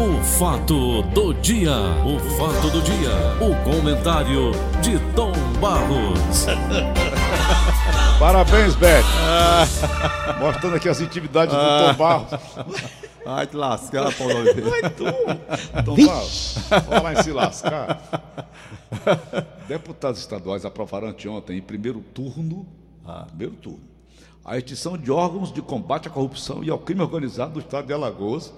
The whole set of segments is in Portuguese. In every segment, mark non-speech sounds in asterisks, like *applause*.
O fato do dia, o fato do dia, o comentário de Tom Barros. *laughs* Parabéns, Beto. Mostrando aqui as intimidades do Tom Barros. *laughs* Ai, te lascar, Paulo Oliveira. Vai tu. Tom Barros, falar em se lascar. Deputados estaduais aprovaram anteontem, em primeiro turno, primeiro turno, a extinção de órgãos de combate à corrupção e ao crime organizado do estado de Alagoas,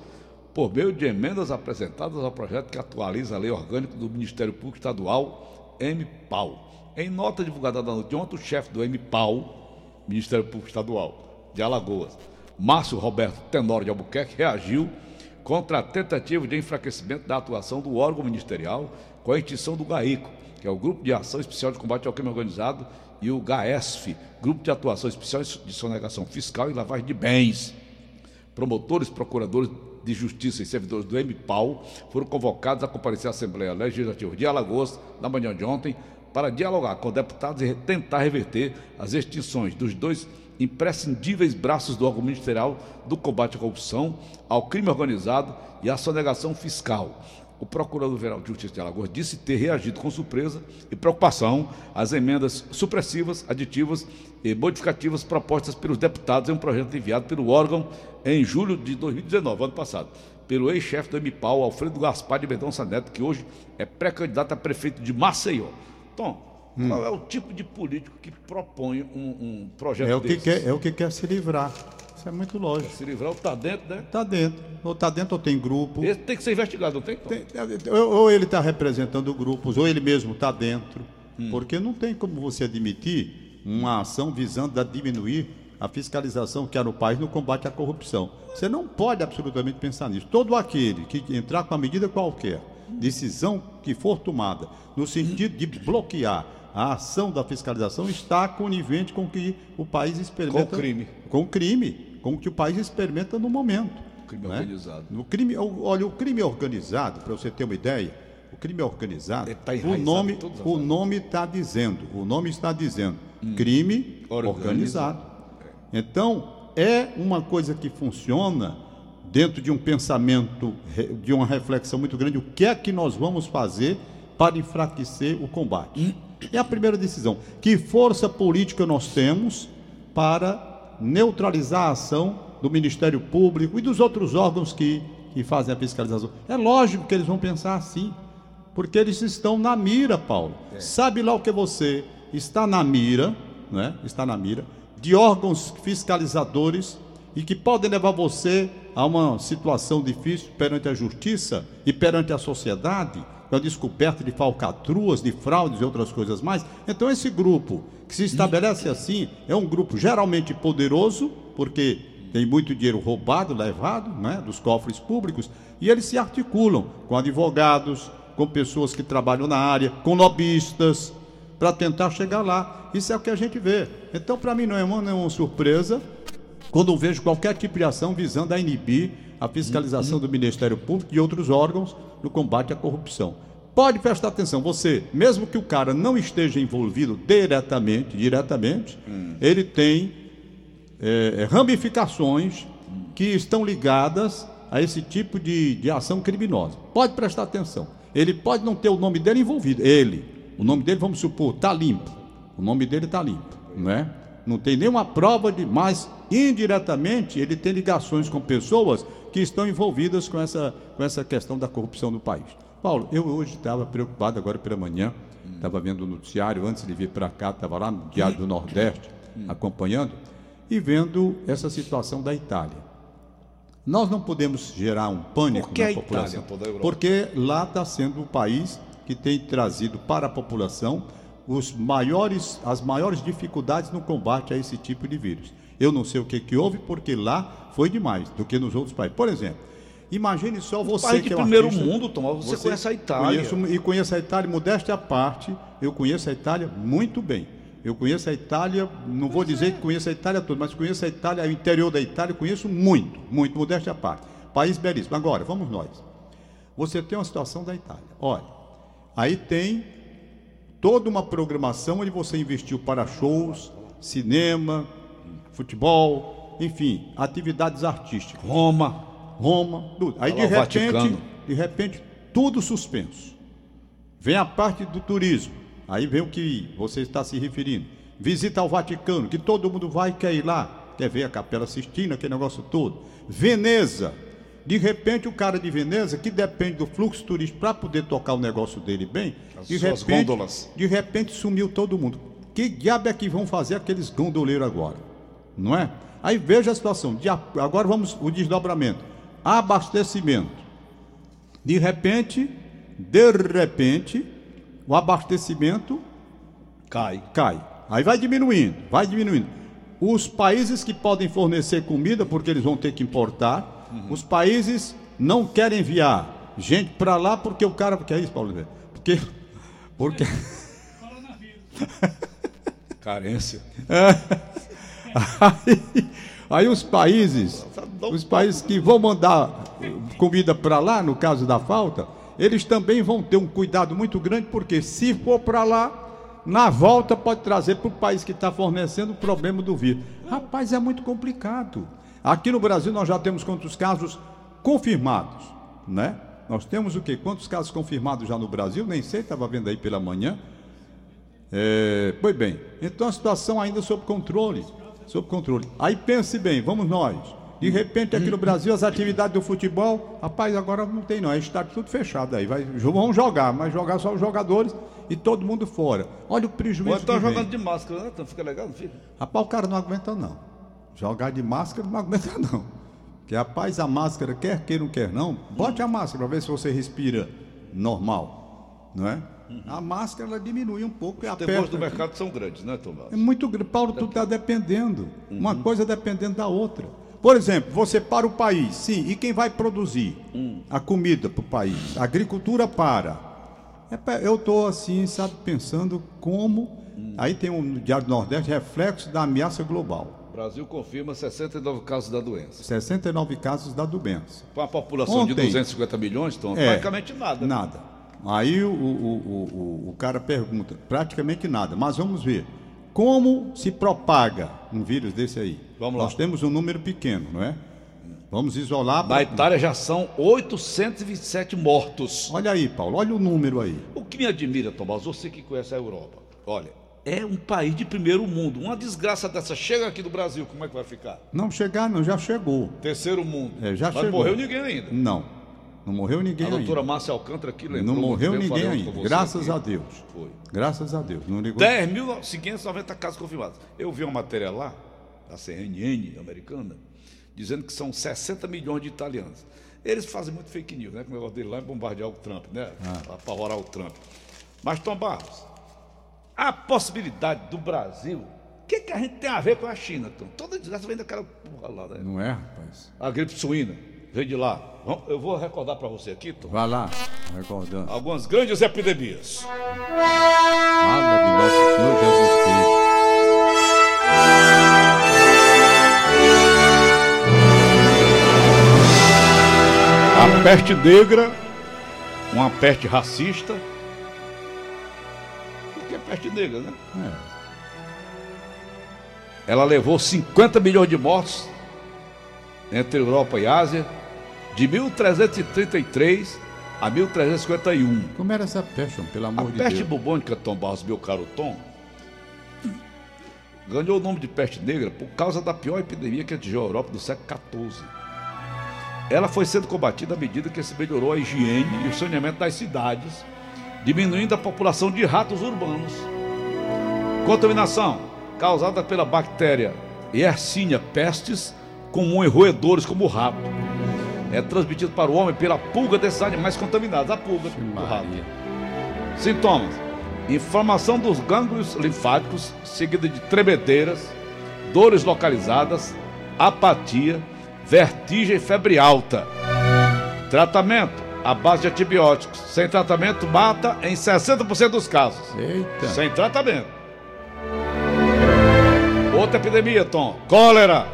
por meio de emendas apresentadas ao projeto que atualiza a lei orgânica do Ministério Público Estadual, MPAU. Em nota divulgada na noite de ontem, o chefe do MPAU, Ministério Público Estadual de Alagoas, Márcio Roberto Tenório de Albuquerque, reagiu contra a tentativa de enfraquecimento da atuação do órgão ministerial com a extinção do GAICO, que é o Grupo de Ação Especial de Combate ao Crime Organizado, e o GAESF, Grupo de Atuação Especial de Sonegação Fiscal e Lavagem de Bens. Promotores, procuradores de Justiça e servidores do MPAU foram convocados a comparecer à Assembleia Legislativa de Alagoas na manhã de ontem para dialogar com deputados e tentar reverter as extinções dos dois imprescindíveis braços do órgão ministerial do combate à corrupção, ao crime organizado e à sonegação fiscal. O Procurador-Geral de Justiça de Alagoas disse ter reagido com surpresa e preocupação às emendas supressivas, aditivas e modificativas propostas pelos deputados em um projeto enviado pelo órgão em julho de 2019, ano passado, pelo ex-chefe do MPAU, Alfredo Gaspar de Mendonça Neto, que hoje é pré-candidato a prefeito de Maceió. Tom, qual é o tipo de político que propõe um, um projeto É o, que desses? quer, é o que quer se livrar. Isso é muito lógico. Se livrar, está dentro, né? Está dentro. Ou está dentro ou tem grupo. Esse tem que ser investigado, não tem, Tom? Tem- ou, ele está representando grupos, ou ele mesmo está dentro. Porque não tem como você admitir uma ação visando a diminuir a fiscalização que há no país no combate à corrupção. Você não pode absolutamente pensar nisso. Todo aquele que entrar com a medida qualquer, decisão que for tomada, no sentido de bloquear a ação da fiscalização, está conivente com o que o país experimenta. Com crime. Com crime, com o que o país experimenta no momento. Crime né? organizado. No crime, olha, o crime organizado, para você ter uma ideia, o crime organizado, Ele tá o nome, o nome está dizendo, o nome está dizendo, crime Organizado. organizado. Então, é uma coisa que funciona dentro de um pensamento, de uma reflexão muito grande, o que é que nós vamos fazer para enfraquecer o combate? É a primeira decisão. Que força política nós temos para neutralizar a ação do Ministério Público e dos outros órgãos que, que fazem a fiscalização? É lógico que eles vão pensar assim, porque eles estão na mira, Paulo. Sabe lá o que você está na mira, né? Está na mira de órgãos fiscalizadores e que podem levar você a uma situação difícil perante a justiça e perante a sociedade, com a descoberta de falcatruas, de fraudes e outras coisas mais. Então esse grupo que se estabelece assim é um grupo geralmente poderoso, porque tem muito dinheiro roubado, levado, né, dos cofres públicos, e eles se articulam com advogados, com pessoas que trabalham na área, com lobistas, para tentar chegar lá. Isso é o que a gente vê. Então, para mim, não é uma, não é uma surpresa quando eu vejo qualquer tipo de ação visando a inibir a fiscalização do Ministério Público e outros órgãos no combate à corrupção. Pode prestar atenção, você, mesmo que o cara não esteja envolvido diretamente, diretamente, ele tem é, ramificações que estão ligadas a esse tipo de, de ação criminosa. Pode prestar atenção. Ele pode não ter o nome dele envolvido. Ele. O nome dele, vamos supor, está limpo. O nome dele está limpo, não é? Não tem nenhuma prova de, mas indiretamente ele tem ligações com pessoas que estão envolvidas com essa, com essa questão da corrupção no país. Paulo, eu hoje estava preocupado agora pela manhã, estava vendo o noticiário antes de vir para cá, estava lá no Diário do Nordeste, acompanhando e vendo essa situação da Itália. Nós não podemos gerar um pânico Por que na a Itália, população, Europa? porque lá está sendo o país que tem trazido para a população os maiores, as maiores dificuldades no combate a esse tipo de vírus. Eu não sei o que, que houve, porque lá foi demais do que nos outros países. Por exemplo, imagine só você país de que é um primeiro artista, mundo, Tom, você conhece a Itália. Conheço, e conheço a Itália, modéstia à parte, eu conheço a Itália muito bem. Eu conheço a Itália, não vou dizer que conheço a Itália toda, mas conheço a Itália, o interior da Itália, conheço muito, muito, modéstia à parte. País belíssimo. Agora, vamos nós. Você tem uma situação da Itália. Olha, aí tem toda uma programação onde você investiu para shows, cinema, futebol, enfim, atividades artísticas. Roma. Roma, tudo. Aí de o repente, de repente, tudo suspenso. Vem a parte do turismo. Aí vem o que você está se referindo. Visita ao Vaticano, que todo mundo vai e quer ir lá, quer ver a Capela Sistina, aquele negócio todo. Veneza. De repente, o cara de Veneza, que depende do fluxo turístico para poder tocar o negócio dele bem, As de repente, gôndolas. de repente sumiu todo mundo. Que diabo é que vão fazer aqueles gondoleiros agora? Não é? Aí veja a situação. De agora vamos o desdobramento. Abastecimento. De repente, de repente, o abastecimento Cai. cai. Aí vai diminuindo, vai diminuindo. Os países que podem fornecer comida, porque eles vão ter que importar, os países não querem enviar gente para lá porque o cara. Que é isso, Paulo? Oliveira? Porque. Porque. *laughs* Carência. Aí, aí os países, os países que vão mandar comida para lá, no caso da falta, eles também vão ter um cuidado muito grande, porque se for para lá, na volta pode trazer para o país que está fornecendo o problema do vírus. Rapaz, é muito complicado. Aqui no Brasil nós já temos quantos casos confirmados, né? Nós temos o quê? Quantos casos confirmados já no Brasil? Nem sei, estava vendo aí pela manhã. É, pois bem, então a situação ainda sob controle. Sob controle. Aí pense bem, vamos nós. De repente aqui no Brasil as atividades do futebol, rapaz, agora não tem não, está tudo fechado aí. Vai, vão jogar, mas jogar só os jogadores e todo mundo fora. Olha o prejuízo Ou então jogando de máscara, né? Então fica legal, não fica? Rapaz, o cara não aguenta não. Jogar de máscara não *laughs* aguenta não. Que rapaz, a máscara, quer queira ou quer não, bote a máscara para ver se você respira normal, não é? A máscara ela diminui um pouco Os temores do mercado são grandes, né, Tomás? É muito grande. Paulo, tudo está dependendo. Uhum. Uma coisa dependendo da outra. Por exemplo, você para o país, sim, e quem vai produzir Hum. a comida para o país? A agricultura para. É Eu estou assim, sabe, pensando como. Aí tem um Diário do Nordeste, reflexo da ameaça global. Brasil confirma 69 casos da doença. 69 casos da doença. Com a população de Ontem. 250 milhões, então, É, praticamente nada. né? Nada. Aí o, o, o, o, cara pergunta, praticamente nada. Mas vamos ver. Como se propaga um vírus desse aí? Vamos lá. Nós temos um número pequeno, não é? Vamos isolar. Na Itália já são 827 mortos. Olha aí, Paulo, olha o número aí. O que me admira, Tomás, você que conhece a Europa, olha, é um país de primeiro mundo. Uma desgraça dessa chega aqui do Brasil, como é que vai ficar? Não chegar, não, já chegou. Terceiro mundo. É, já Mas chegou. morreu ninguém ainda. Não, não morreu ninguém a doutora ainda. Márcia Alcântara aqui lembrou. Não morreu eu ninguém ainda, graças aqui. a Deus. Foi. Graças a Deus. Não ligou. 10.590 casos confirmados. Eu vi uma matéria lá, da CNN americana, dizendo que são 60 milhões de italianos. Eles fazem muito fake news, né? Com o negócio dele lá é bombardear o Trump, né? Ah. Apavorar o Trump. Mas, Tom Barros, a possibilidade do Brasil, o que, que a gente tem a ver com a China, Tom? Toda desgraça vem daquela porra lá, né? Não é, rapaz? A gripe suína, vem de lá. Eu vou recordar para você aqui, Tom, Vai lá, recordando. algumas grandes epidemias. Fala de nosso Senhor Jesus Cristo. A peste negra, uma peste racista. Por que peste negra, né? Ela levou 50 milhões de mortos entre Europa e Ásia, de 1333 a 1351. Como era essa peste, pelo A amor de peste Deus? bubônica, Tom Barros, meu caro Tom, ganhou o nome de peste negra por causa da pior epidemia que atingiu a Europa do século XIV. Ela foi sendo combatida à medida que se melhorou a higiene e o saneamento das cidades, diminuindo a população de ratos urbanos. Contaminação causada pela bactéria Yersinia pestis, comum em roedores como o rato. É transmitido para o homem pela pulga desses animais contaminados, a pulga do rato. Sintomas: inflamação dos gânglios linfáticos, seguida de tremedeiras, dores localizadas, apatia, vertigem e febre alta. Tratamento: à base de antibióticos. Sem tratamento, mata em 60% dos casos. Eita. Sem tratamento. Outra epidemia, Tom: cólera.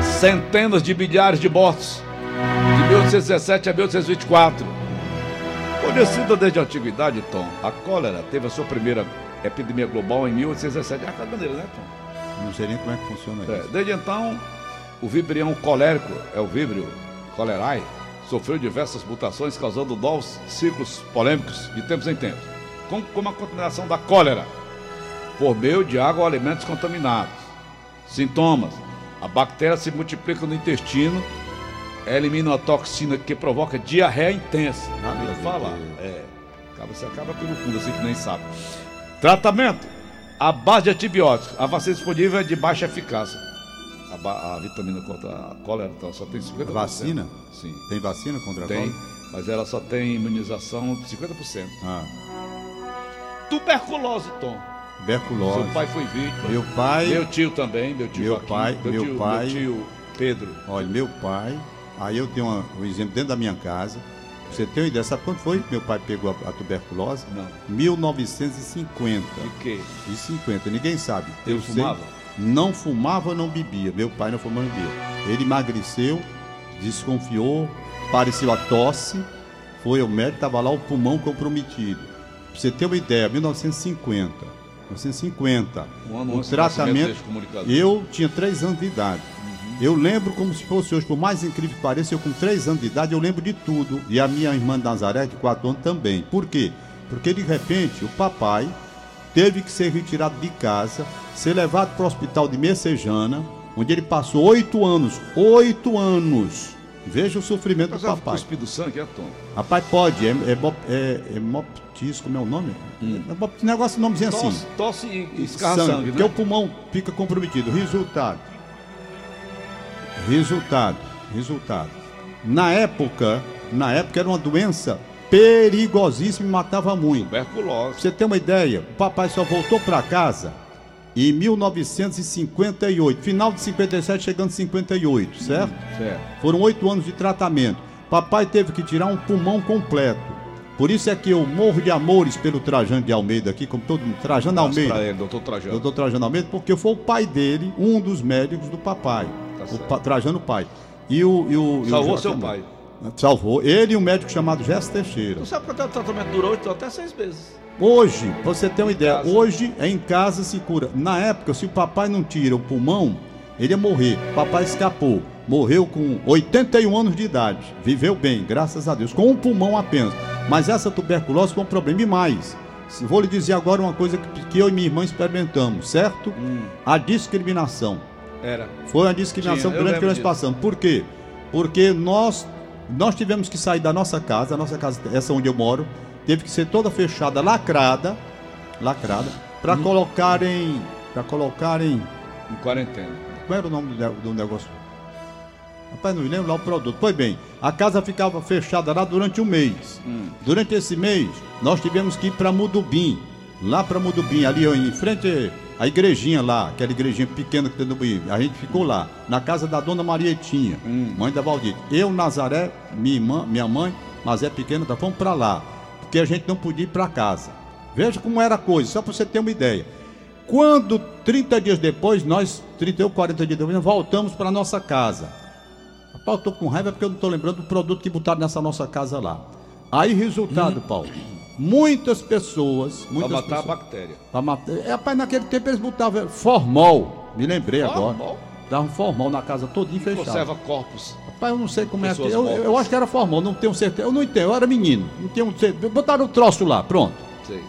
Centenas de milhares de mortos. De 1817 a 1824. Conhecida desde a antiguidade, Tom, a cólera teve a sua primeira epidemia global em 1817. É a caganeira, né, Tom? Não sei nem como é que funciona É, isso. desde então, o vibrião colérico, é o víbrio cholerae, sofreu diversas mutações, causando novos ciclos polêmicos de tempos em tempos, como, como a contaminação da cólera, por meio de água ou alimentos contaminados. Sintomas: a bactéria se multiplica no intestino, elimina uma toxina que provoca diarreia intensa. Ah, meu Nada falar. É. Acaba, você acaba pelo fundo, assim que nem sabe. Tratamento: a base de antibióticos. A vacina disponível é de baixa eficácia. A, a vitamina contra a cólera então, só tem 50%. Vacina? Sim. Tem vacina contra a Tem, cólera? mas ela só tem imunização de 50%. Ah, Tuberculose, Tom. tuberculose. Seu pai foi vítima. Meu pai, Meu tio também, meu tio Meu Joaquim, pai- meu tio, pai- Meu tio Pedro. olha, meu pai, aí eu tenho uma- um exemplo dentro da minha casa. Pra Você tem uma ideia, sabe quando foi que meu pai pegou a, a tuberculose? Não. 1950. De quê? E 50, ninguém sabe. Ele Eu sei- fumava? Não fumava, não bebia. Meu pai não fumava, não bebia. Ele emagreceu, desconfiou, pareceu a tosse, foi ao médico, estava lá o pulmão comprometido. Pra você ter uma ideia, 1950. 1950. Um ano nascimento tratamento. Eu tinha três anos de idade. Eu lembro como se fosse hoje, por mais incrível que pareça, eu com três anos de idade, eu lembro de tudo. E a minha irmã Nazaré, de quatro anos, também. Por quê? Porque de repente o papai teve que ser retirado de casa, ser levado para o hospital de Messejana, onde ele passou oito anos. Oito anos! Veja o sofrimento do Mas ela papai. cuspido sangue, é, Tom? Rapaz, pode, é, é, é, é moptis, como é o nome? É mop- negócio, nomezinho assim. Tosse, tosse e escarra sangue, porque né? o pulmão fica comprometido. Resultado. Resultado. Resultado. Na época, na época era uma doença perigosíssima e matava muito. Pra Tuberculose. você ter uma ideia, o papai só voltou para casa em 1958, final de 57, chegando em 58, certo? Certo. Foram oito anos de tratamento. Papai teve que tirar um pulmão completo. Por isso é que eu morro de amores pelo Trajano de Almeida aqui, como todo mundo. Trajano Almeida. pra ele, doutor Trajano. Doutor Trajano Almeida, porque foi o pai dele, um dos médicos do papai. Tá o pa, Trajano pai. E o, e o, e o Salvou seu pai. Salvou. Ele e um médico chamado Gesto Teixeira. Tu sabe quanto o tratamento durou? Então, até seis meses. Hoje, pra você ter uma ideia, hoje é em casa se cura. Na época, se o papai não tira o pulmão, ele ia morrer. Papai escapou. Morreu com 81 anos de idade. Viveu bem, graças a Deus, com um pulmão apenas. Mas essa tuberculose foi um problema e mais. Vou lhe dizer agora uma coisa que, que eu e minha irmã experimentamos, certo? A discriminação. Era. Foi uma discriminação Tinha, grande que nós disso. passamos. Por quê? Porque nós, nós tivemos que sair da nossa casa, a nossa casa, essa onde eu moro, teve que ser toda fechada, lacrada, lacrada, para Hum. colocarem, para colocarem, Em quarentena. como era o nome do, do negócio? Rapaz, não me lembro lá o produto. Pois bem, a casa ficava fechada lá durante um mês. Hum. Durante esse mês, nós tivemos que ir para Mudubim. Lá para Mudubim, ali em frente à igrejinha lá, aquela igrejinha pequena que tem no Mudubim. A gente ficou lá, na casa da dona Marietinha, Hum. mãe da Valdir. Eu, Nazaré, minha, irmã, minha mãe, mas é pequena, tá, fomos para lá. Porque a gente não podia ir para casa. Veja como era a coisa, só para você ter uma ideia. Quando, 30 dias depois, nós, 30 ou 40 dias depois, voltamos para nossa casa. Eu tô com raiva porque eu não tô lembrando do produto que botaram nessa nossa casa lá. Aí, resultado, Paulo. Muitas pessoas. Muitas matar a pessoas, bactéria. pra matar. É, rapaz, naquele tempo eles botavam formol. Me lembrei agora. Formol? Davam formol na casa todinha fechada. Conserva corpos. Rapaz, eu não sei como é que. Eu, mortas. eu acho que era formol, não tenho certeza. Eu não entendo, eu era menino. Não tenho certeza. Botaram o troço lá, pronto. Sei.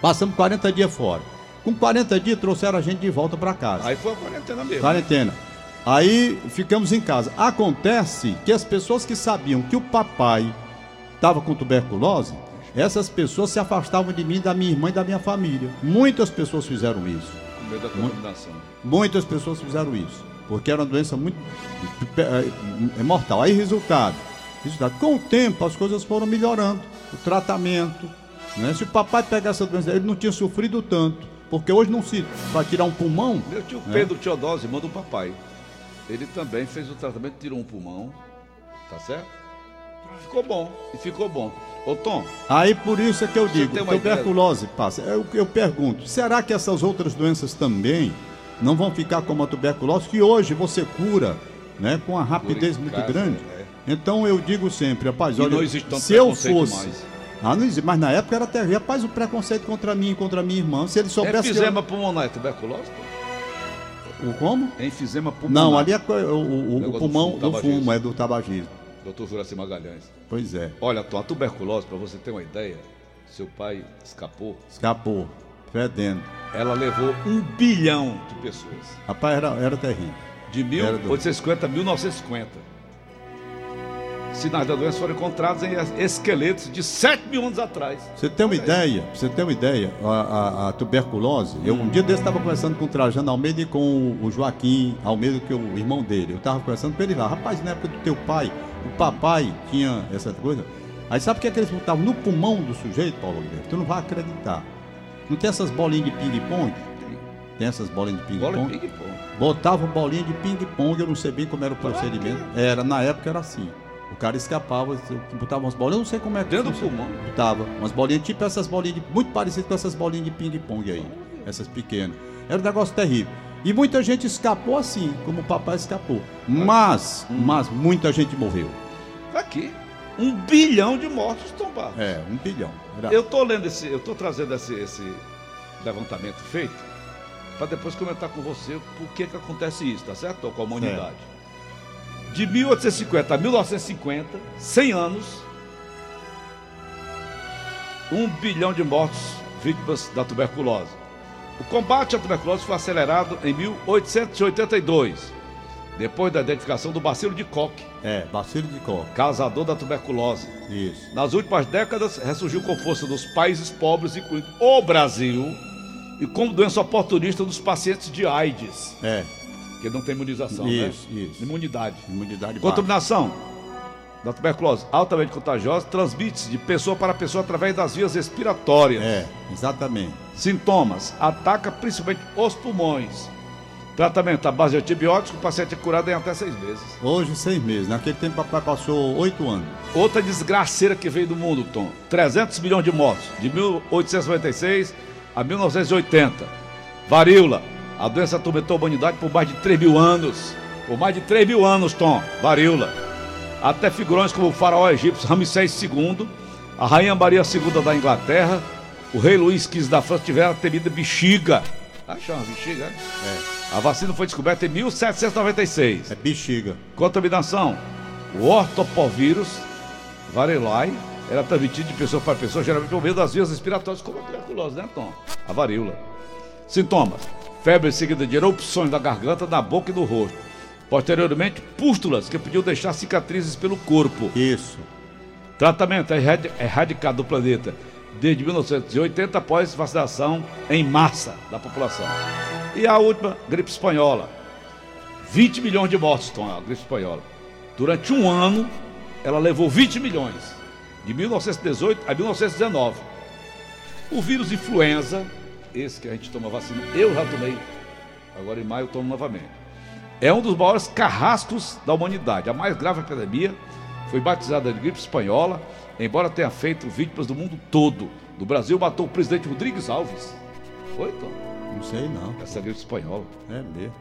Passamos 40 dias fora. Com 40 dias trouxeram a gente de volta para casa. Aí foi a quarentena mesmo. Quarentena. Aí ficamos em casa. Acontece que as pessoas que sabiam que o papai estava com tuberculose, essas pessoas se afastavam de mim, da minha irmã e da minha família. Muitas pessoas fizeram isso. Com medo da contaminação. Muitas pessoas fizeram isso. Porque era uma doença muito é, é mortal. Aí, resultado, resultado. Com o tempo, as coisas foram melhorando. O tratamento. Né? Se o papai pegasse essa doença, ele não tinha sofrido tanto. Porque hoje não se. Para tirar um pulmão. Meu tio É. Pedro Teodósio, irmão do papai. Ele também fez o tratamento, tirou um pulmão. Tá certo? Ficou bom. E ficou bom. Ô Tom, Aí por isso é que eu digo, tuberculose passa. Eu, eu pergunto, será que essas outras doenças também não vão ficar como a tuberculose, que hoje você cura né, com uma rapidez muito casa, grande? é. Então eu digo sempre, rapaz, E olha, não existe tanto se eu fosse. mais. Ah, não existe, mas na época era terrível. Rapaz, o preconceito contra mim e contra minha irmã, se ele soubesse. que Enfisema pulmonar é tuberculose? Tom? eu... O como? Enfisema pulmonar. Não, ali é o, o- o do pulmão do fumo, é do tabagismo. Doutor Juraci Magalhães. Pois é. Olha, Tom, a tuberculose, para você ter uma ideia, seu pai escapou. Escapou. Fedendo. Ela levou um bilhão de pessoas. Rapaz, era, era terrível. De Era do- 1850 a 1950. Sinais da doença foram encontrados em esqueletos de 7 mil anos atrás. Você tem uma Olha aí. ideia? Você tem uma ideia? A, a- a tuberculose. Eu um dia desse estava conversando com o Trajano Almeida e com o, o Joaquim Almeida, que é o irmão dele. Eu estava conversando com ele lá. Rapaz, na época do teu pai, o papai tinha essa coisa. Aí sabe o que, é que eles botavam no pulmão do sujeito, Paulo Guilherme? Tu não vai acreditar. Não tem essas bolinhas de ping-pong? Tem essas bolinhas de ping-pong? e ping-pong. Botava bolinha de ping-pong, eu não sei bem como era o procedimento. Era, na época era assim. O cara escapava, botava umas bolinhas, eu não sei como é que Dentro do pulmão. Botava umas bolinhas, tipo essas bolinhas, de, muito parecidas com essas bolinhas de ping-pong aí. Essas pequenas. Era um negócio terrível. E muita gente escapou assim, como o papai escapou. Mas, mas muita gente morreu. Tá Aqui, um bilhão de mortos tombados. É, um bilhão. Era- Eu tô lendo esse, eu tô trazendo esse, esse levantamento feito para depois comentar com você por que que acontece isso, tá certo? Com a humanidade. De 1850 a 1950, 100 anos, um bilhão de mortos vítimas da tuberculose. O combate à tuberculose foi acelerado em 1882, depois da identificação do bacilo de Koch, É, bacilo de coca. causador da tuberculose. Isso. Nas últimas décadas, ressurgiu com força nos países pobres, incluindo o Brasil, e como doença oportunista dos pacientes de AIDS, É, que não tem imunização, Isso, né? isso. Imunidade. imunidade baixa. Da tuberculose altamente contagiosa transmite-se de pessoa para pessoa através das vias respiratórias. É, exatamente. Sintomas: ataca principalmente os pulmões. Tratamento à base de antibióticos, o paciente é curado em até seis meses. Hoje, seis meses. Naquele tempo, papai passou oito anos. Outra desgraceira que veio do mundo, Tom. 300 milhões de mortos, de 1896 a 1980. Varíola. A doença atormentou a humanidade por mais de 3 mil anos. Por mais de 3 mil anos, Tom. Varíola. Até figurões como o faraó egípcio Ramsés II, a rainha Maria II da Inglaterra, o rei Luís XV da França tiveram a temida bexiga. Ah, chama bexiga, é? É, A vacina foi descoberta em 1796. é bexiga. Contaminação. O ortopovírus varicelae era transmitido de pessoa para pessoa, geralmente por meio das vias respiratórias, como a tuberculose, né, Tom? A varíola. Sintomas: febre seguida de erupções da garganta, da boca e do rosto. Posteriormente, pústulas que podiam deixar cicatrizes pelo corpo. Isso. Tratamento é erradi- erradicado do planeta desde 1980 após vacinação em massa da população. E a última, gripe espanhola. 20 milhões de mortos, Tom, a gripe espanhola. Durante um ano, ela levou 20 milhões, de 1918 a 1919. O vírus influenza, esse que a gente toma vacina, eu já tomei, agora em maio eu tomo novamente. É um dos maiores carrascos da humanidade. A mais grave epidemia foi batizada de gripe espanhola, embora tenha feito vítimas do mundo todo. No Brasil, matou o presidente Rodrigues Alves. Foi, Tom? Não sei não. Essa gripe espanhola. É mesmo.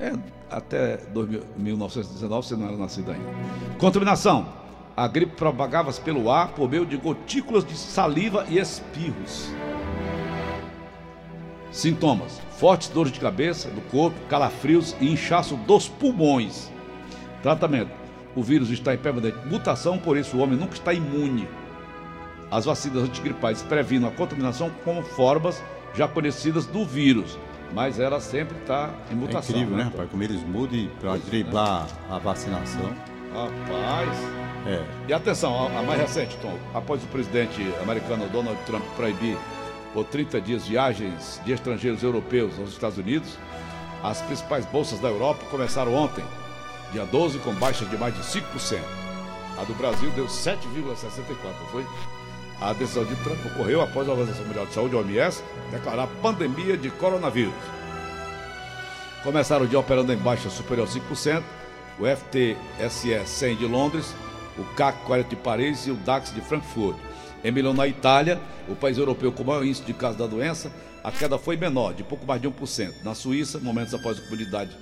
É, até 2000 1919 você não era nascido ainda. Contaminação. A gripe propagava-se pelo ar por meio de gotículas de saliva e espirros. Sintomas: fortes dores de cabeça, do corpo, calafrios e inchaço dos pulmões. Tratamento: o vírus está em permanente mutação, por isso o homem nunca está imune. As vacinas antigripais previnem a contaminação com formas já conhecidas do vírus, mas ela sempre está em É mutação. incrível, né, rapaz? Como eles mudam para driblar a vacinação. Rapaz. É. E atenção, a, a mais recente, Tom. Após o presidente americano Donald Trump proibir por 30 dias viagens de estrangeiros europeus aos Estados Unidos, as principais bolsas da Europa começaram ontem, dia 12, com baixa de mais de 5%. A do Brasil deu 7,64%, não foi? A decisão de Trump ocorreu após a Organização Mundial de Saúde, OMS, declarar pandemia de coronavírus. Começaram o dia operando em baixa superior a 5%, o FTSE 100 de Londres, o CAC 40 de Paris e o DAX de Frankfurt. Em Milão, na Itália, o país europeu com o maior índice de casos da doença, a queda foi menor, de pouco mais de 1%. Na Suíça, momentos após a comunidade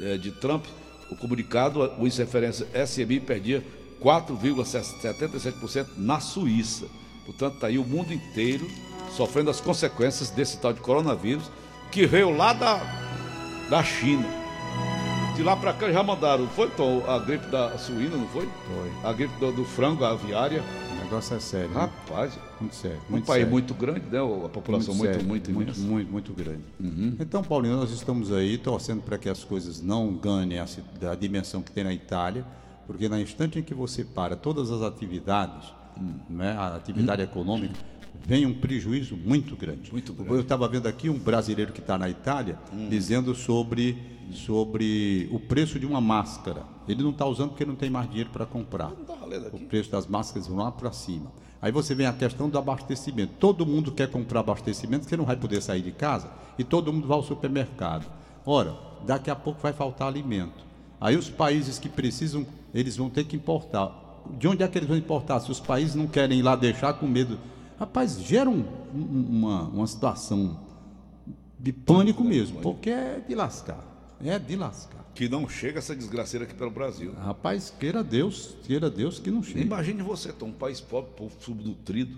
eh, de Trump, o comunicado, o índice de referência SMI perdia 4,77% na Suíça. Portanto, está aí o mundo inteiro sofrendo as consequências desse tal de coronavírus que veio lá da, da China. De lá pra cá já mandaram, foi, Tom, a gripe da suína, não foi? Foi. A gripe do, do frango, a aviária. O negócio é sério. né? Rapaz, Muito sério. um muito país sério. muito grande, né? A população muito, sério, muito, muito. Uhum. muito, muito grande. Então, Paulinho, nós estamos aí torcendo para que as coisas não ganhem a, a dimensão que tem na Itália, porque na instante em que você para todas as atividades, Hum. né, a atividade econômica, vem um prejuízo muito grande. Muito grande. Eu estava vendo aqui um brasileiro que está na Itália Hum. dizendo sobre, sobre o preço de uma máscara. Ele não está usando porque não tem mais dinheiro para comprar. Tá O preço das máscaras vão lá para cima. Aí você vem a questão do abastecimento. Todo mundo quer comprar abastecimento, você não vai poder sair de casa e todo mundo vai ao supermercado. Ora, daqui a pouco vai faltar alimento. Aí os países que precisam, eles vão ter que importar. De onde é que eles vão importar? Se os países não querem ir lá deixar com medo. Rapaz, gera um- um- uma, uma situação de pânico mesmo, porque é de lascar. É de lascar. Que não chega essa desgraceira aqui pelo Brasil. Rapaz, queira Deus, queira Deus que não chegue. Imagine você, Tom, um país pobre, povo subnutrido.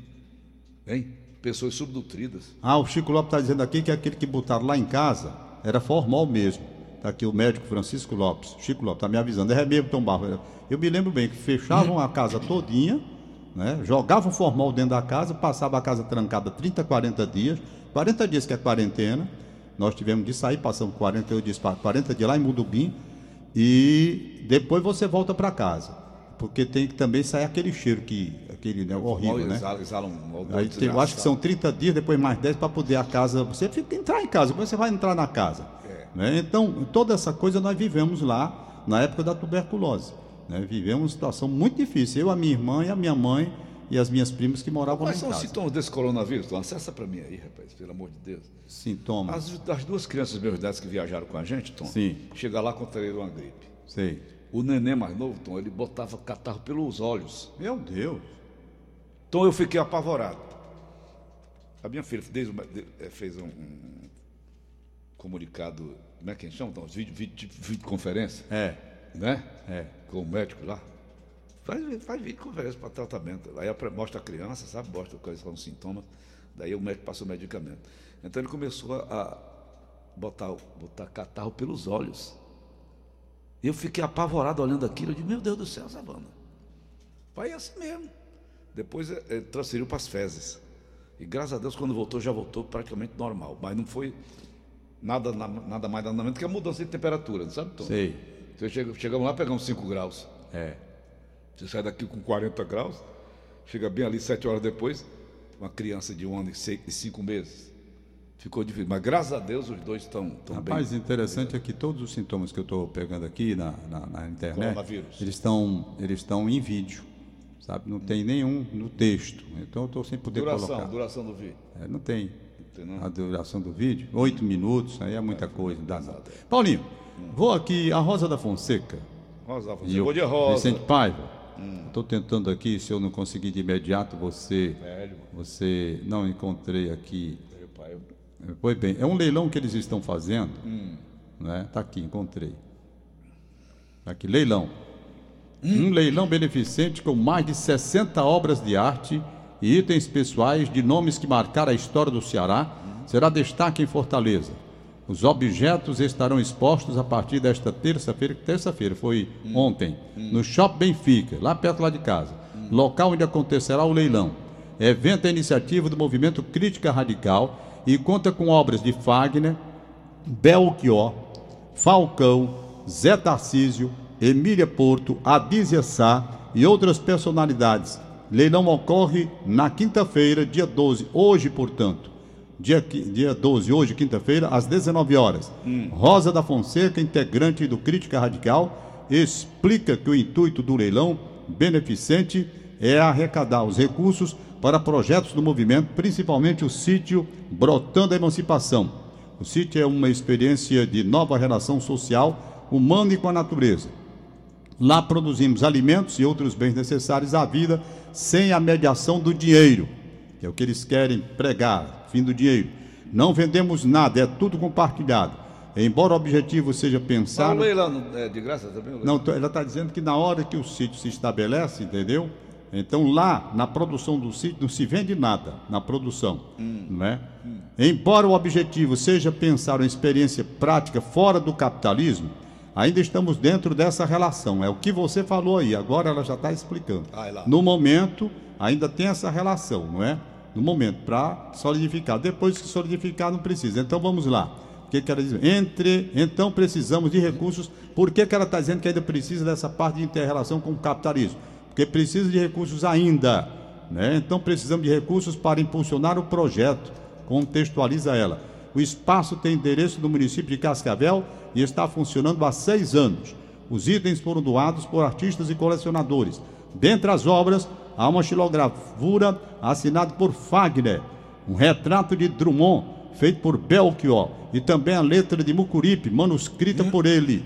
Hein? Pessoas subnutridas. Ah, o Chico Lopes está dizendo aqui que aquele que botaram lá em casa era formal mesmo. Está aqui o médico Francisco Lopes. Chico Lopes está me avisando. É mesmo, Tom Barro. Eu me lembro bem que fechavam a casa todinha, né? jogavam formal dentro da casa, passava a casa trancada 30, 40 dias. 40 dias que é quarentena. Nós tivemos de sair, passamos 40, eu disse, 40 dias lá em Mudubim. E depois você volta para casa. Porque tem que também sair aquele cheiro que, aquele né, horrível, né? exala, exala um odor Aí tem, eu acho que são 30 dias, depois mais 10 para poder a casa. Você fica entrar em casa, como você vai entrar na casa? É. Né? Então, toda essa coisa nós vivemos lá na época da tuberculose. Né? Vivemos uma situação muito difícil. Eu, a minha irmã e a minha mãe e as minhas primas que moravam lá Quais em são os casa. sintomas desse coronavírus? Tom, acessa para mim aí, rapaz, pelo amor de Deus. Sintomas. As, as duas crianças meus que viajaram com a gente, Tom, Sim. chega lá contraíram uma gripe. Sei. O neném mais novo, Tom, ele botava catarro pelos olhos. Meu Deus. Então eu fiquei apavorado. A minha filha de- eh, fez um, um comunicado, como é que a gente chama? Tom? Vídeo, vídeo, videoconferência, É, né? é. Com o médico lá. Faz, faz videoconferência para tratamento. Aí mostra a criança, sabe? Mostra quais são os sintomas. Daí o médico passa o medicamento. Então ele começou a, botar, botar catarro pelos olhos. Eu fiquei apavorado olhando aquilo. Eu disse, meu Deus do céu, Savana. Pai, é assim mesmo. Depois eh, eh, transferiu para as fezes. E graças a Deus, quando voltou, já voltou praticamente normal. Mas não foi nada, na- nada mais nada menos que a mudança de temperatura, não sabe, Tom? Sei. Você chega, chegamos lá, pegamos 5 graus. É. Você sai daqui com 40 graus, chega bem ali sete horas depois, uma criança de um ano e seis- e cinco meses. Ficou difícil. Mas graças a Deus os dois estão tão bem. Rapaz, interessante é que todos os sintomas que eu estou pegando aqui na, na, na internet, eles estão eles estão em vídeo, sabe? Não tem nenhum no texto. Então eu estou sem poder duração, colocar. duração do vídeo. É, não tem. Não tem, não? A duração do vídeo, oito minutos, aí é muita coisa, não dá nada. Paulinho, vou aqui, a Rosa da Fonseca. Rosa, E Bom o dia, Rosa. Vicente Paiva. Estou tentando aqui, se eu não conseguir de imediato, você. Velho. Você. Não encontrei aqui. Meu pai, Pois bem, é um leilão que eles estão fazendo. Hum. Né? Tá aqui, encontrei. Tá aqui, leilão. Um leilão beneficente com mais de 60 obras de arte e itens pessoais de nomes que marcaram a história do Ceará será destaque em Fortaleza. Os objetos estarão expostos a partir desta terça-feira, que terça-feira foi ontem, no Shopping Benfica, lá perto lá de casa. Local onde acontecerá o leilão. Evento é iniciativa do movimento Crítica Radical e conta com obras de Fagner, Belchior, Falcão, Zé Tarcísio, Emília Porto, Adísia Sá e outras personalidades. Leilão ocorre na quinta-feira, dia 12, hoje, portanto. Dia, dia 12, hoje, quinta-feira, às 19 horas. Rosa da Fonseca, integrante do Crítica Radical, explica que o intuito do leilão beneficente é arrecadar os recursos para projetos do movimento, principalmente o sítio Brotando a Emancipação. O sítio é uma experiência de nova relação social, humana e com a natureza. Lá produzimos alimentos e outros bens necessários à vida sem a mediação do dinheiro, que é o que eles querem pregar, fim do dinheiro. Não vendemos nada, é tudo compartilhado. Embora o objetivo seja pensar. Não é de graça também? Não, ela está dizendo que na hora que o sítio se estabelece, entendeu? Então lá, na produção do sítio, não se vende nada na produção, não é? Embora o objetivo seja pensar uma experiência prática fora do capitalismo, Ainda estamos dentro dessa relação. É o que você falou aí, agora ela já está explicando. Vai lá. No momento, ainda tem essa relação, não é? No momento, para solidificar. Depois que solidificar, não precisa. Então vamos lá. O que, que ela diz? Entre, então precisamos de recursos. Por que, que ela está dizendo que ainda precisa dessa parte de inter-relação com o capitalismo? Porque precisa de recursos ainda. Né? Então precisamos de recursos para impulsionar o projeto. Contextualiza ela. O espaço tem endereço do município de Cascavel e está funcionando há seis anos. Os itens foram doados por artistas e colecionadores. Dentre as obras, há uma xilogravura assinada por Fagner, um retrato de Drummond, feito por Belchior, e também a letra de Mucuripe, manuscrita por ele,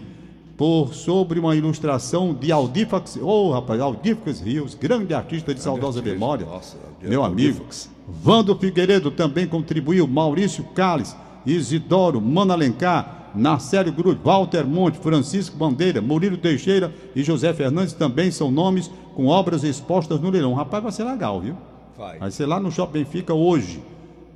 por sobre uma ilustração de Aldifax, ô oh, rapaz, Aldifax Rios, grande artista de saudosa artista, memória, nossa, meu amigo. Vando Figueiredo também contribuiu, Maurício Calles, Isidoro, Mano Alencar, Narcélio Cruz, Walter Monte, Francisco Bandeira, Murilo Teixeira e José Fernandes também são nomes com obras expostas no leilão. Rapaz, vai ser legal, viu? Vai. Vai ser lá no Shopping Benfica hoje,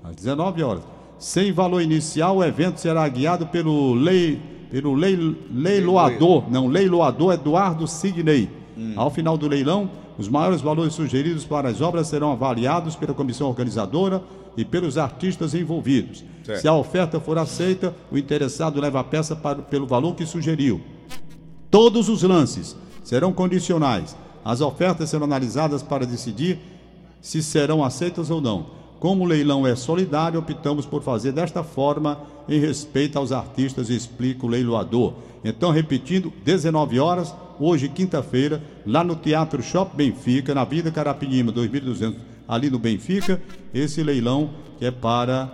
às 19 horas. Sem valor inicial, o evento será guiado pelo, lei, pelo lei, leiloador, não, leiloador Eduardo Sidney. Ao final do leilão, os maiores valores sugeridos para as obras serão avaliados pela comissão organizadora e pelos artistas envolvidos. Certo. Se a oferta for aceita, o interessado leva a peça para- pelo valor que sugeriu. Todos os lances serão condicionais. As ofertas serão analisadas para decidir se serão aceitas ou não. Como o leilão é solidário, optamos por fazer desta forma em respeito aos artistas, explica o leiloador. Então, repetindo, 19 horas, hoje, quinta-feira, lá no Teatro Shop Benfica, na Vida Carapinima 2200, ali no Benfica, esse leilão que é para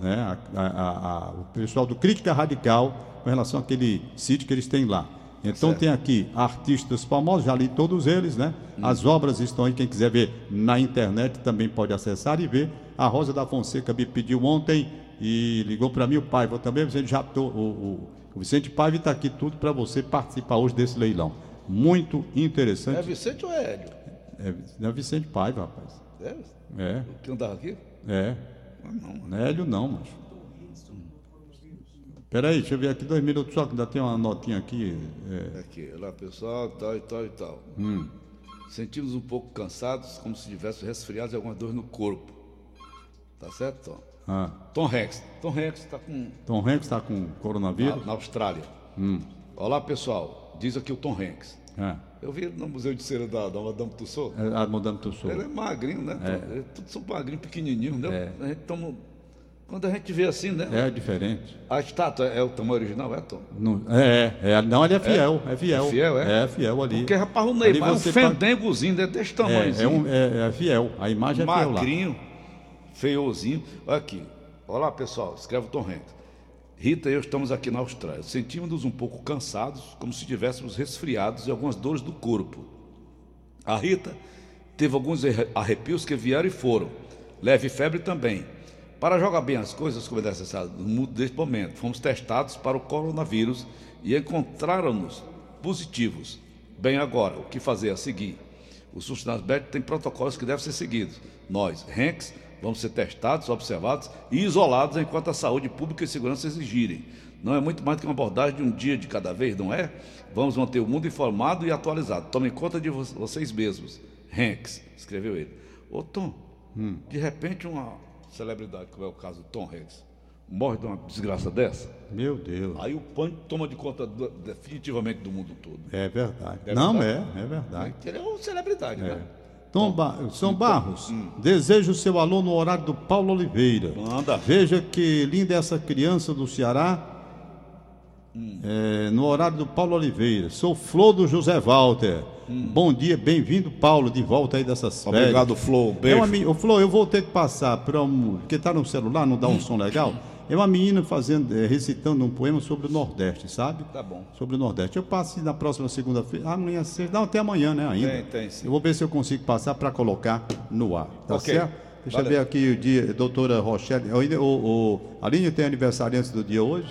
né, a- a- a- o pessoal do Crítica Radical com relação àquele sítio que eles têm lá. Então tem aqui artistas famosos, já li todos eles, né? As obras estão aí, quem quiser ver na internet também pode acessar e ver. A Rosa da Fonseca me pediu ontem e ligou para mim o Paiva também, o Vicente Japto, o, o, o Vicente Paiva está aqui tudo para você participar hoje desse leilão. Muito É interessante. Vicente ou é Hélio? É, é Vicente Paiva, rapaz. É? É, Que andava aqui? é. Ah, não. Não é Hélio não, mas. Peraí, deixa eu ver aqui dois minutos só, que ainda tem uma notinha aqui. é. Aqui, olá pessoal, tal e tal e tal. Hum. Sentimos um pouco cansados, como se tivesse resfriados e alguma dor no corpo. Tá certo, Tom? Ah, Tom Rex. Tom Rex está com Tom Hanks está com na, coronavírus? na Austrália. Hum. Olá pessoal, diz aqui o Tom Hanks. É. Eu vi ele no Museu de Cera da, da Madame Tussauds. É, a Madame Tussauds. Ele é magrinho, né? Tom? Ele- Todos são magrinhos, pequenininhos, né? É. A gente toma- Quando a gente vê assim, né? É diferente. A estátua é o tamanho original, é, Tom? Não, é, é, não, ele é fiel, é, fiel. É fiel, é? É fiel ali. Porque, rapaz, o Neymar é um pa- fendengozinho, né? Desse é, tamanhozinho. é, um, é, é fiel. A imagem é fiel lá. magrinho, feiozinho. Olha aqui. Olá, pessoal. Escreve o Tom Hanks. Rita e eu estamos aqui na Austrália. Sentimos-nos um pouco cansados, como se estivéssemos resfriados e algumas dores do corpo. A Rita teve alguns arre- arrepios que vieram e foram. Leve febre também. Para jogar bem as coisas como é necessário no mundo deste momento, fomos testados para o coronavírus e encontraram-nos positivos. Bem agora, o que fazer a seguir? Os funcionários médicos têm protocolos que devem ser seguidos. Nós, Hanks, vamos ser testados, observados e isolados enquanto a saúde pública e segurança exigirem. Não é muito mais do que uma abordagem de um dia de cada vez, não é? Vamos manter o mundo informado e atualizado. Tomem conta de vo- vocês mesmos. Hanks, escreveu ele. Ô Tom, de repente uma celebridade, como é o caso do Tom Hanks, morre de uma desgraça dessa, Meu Deus. aí o pânico toma de conta do- definitivamente do mundo todo. É verdade. É não, verdade. é, é verdade. Ele é uma celebridade, né? São Barros, desejo o seu alô no horário do Paulo Oliveira. Manda. Veja que linda essa criança do Ceará. É, no horário do Paulo Oliveira. Sou Flor do José Walter. Bom dia, bem-vindo, Paulo, de volta aí dessas férias. Obrigado, Flow. É Beijo. uma, meni- Ô, Flor, eu vou ter que passar para um. Porque tá no celular, não dá um som legal. É uma menina fazendo, eh, recitando um poema sobre o Nordeste, sabe? Tá bom. Sobre o Nordeste. Eu passo na próxima segunda-feira. Amanhã, sexta. Não, até amanhã, né? Ainda. Tem, tem, sim. Eu vou ver se eu consigo passar para colocar no ar. Tá Ok. certo? Deixa eu Valeu. ver aqui o dia, doutora Rochelle. Eu O, o, a linha tem aniversariante do dia hoje?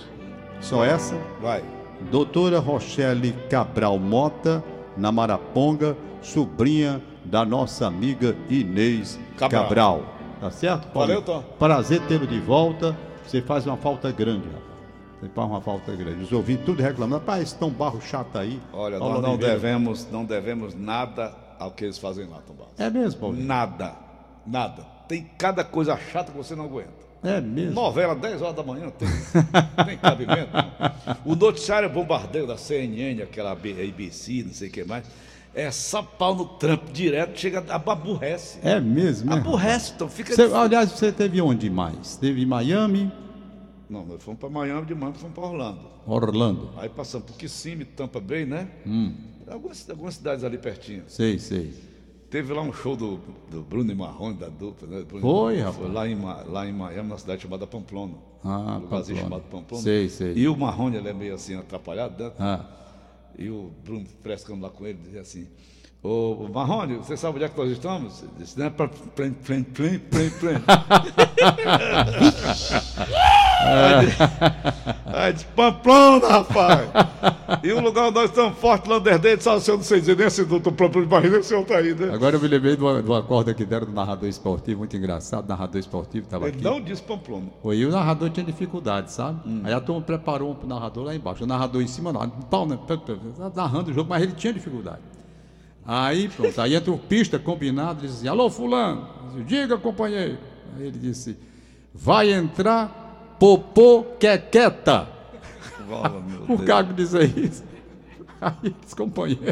Só essa? Vai. Doutora Rochelle Cabral Mota, na Maraponga, sobrinha da nossa amiga Inês Cabral. Cabral. Tá certo, Paulo? Valeu, Tom. Prazer tê-lo de volta. Você faz uma falta grande, rapaz. Faz uma falta grande. Os ouvintes tudo reclamando. Rapaz, Tom Barro chato aí. Olha, Paula nós não Oliveira. devemos, não devemos nada ao que eles fazem lá, Tom Barros. É mesmo, Paulinho? Nada. Nada. Tem cada coisa chata que você não aguenta. É mesmo. Novela, 10 horas da manhã, tem, *laughs* tem cabimento. não. O noticiário bombardeio da CNN, aquela ABC, não sei o que mais, é só pau no Trump direto, chega, aborrece. É mesmo, né? Aborrece, então fica. Você, aliás, você teve onde mais? Teve em Miami, Não, nós fomos para Miami, de Miami fomos para Orlando. Orlando. Aí passamos por Kissimmee, Tampa Bay, né? Hum, Algumas, algumas cidades ali pertinho. sei, sei. Teve lá um show do, do Bruno e Marrone, da dupla, né? Bruno Foi, Marrone. rapaz. lá em, lá em Miami, numa cidade chamada Pamplona. Ah, um lugarzinho Pamplona. chamado Pamplona. Sei, sei. E o Marrone, ele é meio assim, atrapalhado, né? Ah, E o Bruno frescando lá com ele, dizia assim: Ô Marrone, você sabe onde é que nós estamos? Ele disse: Não é para plem, plem, plem, plem, plem. *laughs* Aí disse- Aí disse: Pamplona, rapaz! E o lugar onde nós estamos forte, Landerdente, só se eu não sei dizer nem esse doutor próprio de barriga, esse senhor tá aí, né? agora eu me lembrei de uma, de uma corda que deram do narrador esportivo, muito engraçado. O narrador esportivo estava Ele aqui. não disse Pamplona. Foi, e o narrador tinha dificuldade, sabe? Aí a turma preparou um pro narrador lá embaixo. O narrador em cima, não, pau, né? Narrando o jogo, mas ele tinha dificuldade. Aí, pronto, aí entra o pista combinado, diz assim, alô fulano, diga companheiro. Aí ele disse, vai entrar popô quequeta. Vala, O Deus. Cago diz isso. Aí disse, companheiro.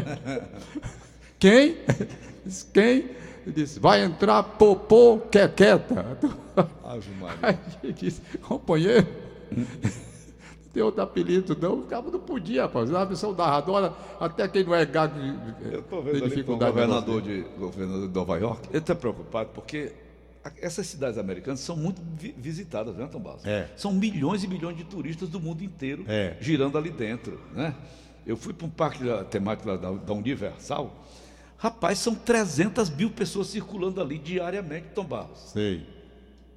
Quem? Disse, quem? Ele disse, vai entrar popô quequeta. Aí ele disse, companheiro, tem outro apelido, não? O cabo não podia, rapaz. A missão narradora, até quem não é gago de- Eu estou tem vendo ali com o governador de, governador de Nova York. Ele está preocupado porque essas cidades americanas são muito vi- visitadas, né, Tom Barros? É. São milhões e milhões de turistas do mundo inteiro É. girando ali dentro, né? Eu fui para um parque da- temático da, da Universal. Rapaz, são 300 mil pessoas circulando ali diariamente, Tom Barros. Sei.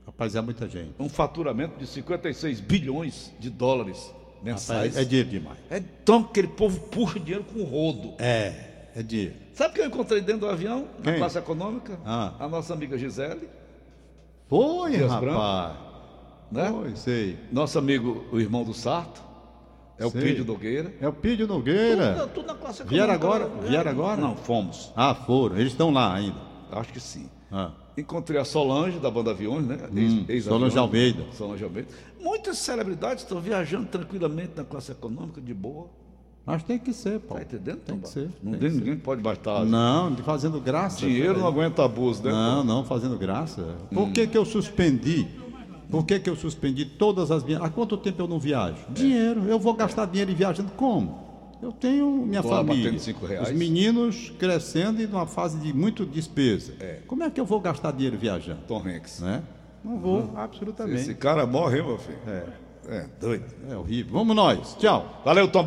Rapaz, é muita gente. Um faturamento de 56 bilhões de dólares mensais. Rapaz, é dinheiro demais. É tão que aquele povo puxa dinheiro com rodo. É, é dinheiro. Sabe quem eu encontrei dentro do avião, na classe econômica? Ah. A nossa amiga Gisele, Foi, Dias rapaz. né? Foi, sei. Nosso amigo, o irmão do Sarto, é o. Pídio Nogueira. É o Pídio Nogueira. Tudo, tudo na classe Vieram econômica. agora? Vieram agora? Não, fomos. Ah, foram. Eles estão lá ainda. Acho que sim. Ah. Encontrei a Solange, da banda Aviões, né? Ex- Hum. Solange Almeida. Solange Almeida. Muitas celebridades estão viajando tranquilamente na classe econômica, de boa. Mas tem que ser, Tá Paulo. entendendo? Tem que ser. Não tem tem, que ser. ninguém pode bastar. Não, fazendo graça. Dinheiro não aguenta abuso, né? Não, não, fazendo graça. Por que, que eu suspendi? Por que, que eu suspendi todas as viagens? Há quanto tempo eu não viajo? Dinheiro. Eu vou gastar dinheiro viajando como? Eu tenho minha Tô família. Os meninos crescendo e numa fase de muito despesa. Como é que eu vou gastar dinheiro viajando? Tom Hanks. Né? Não vou, absolutamente. Esse cara morre, meu filho? É, É, doido. é horrível. Vamos nós. Tchau. Valeu, Tom.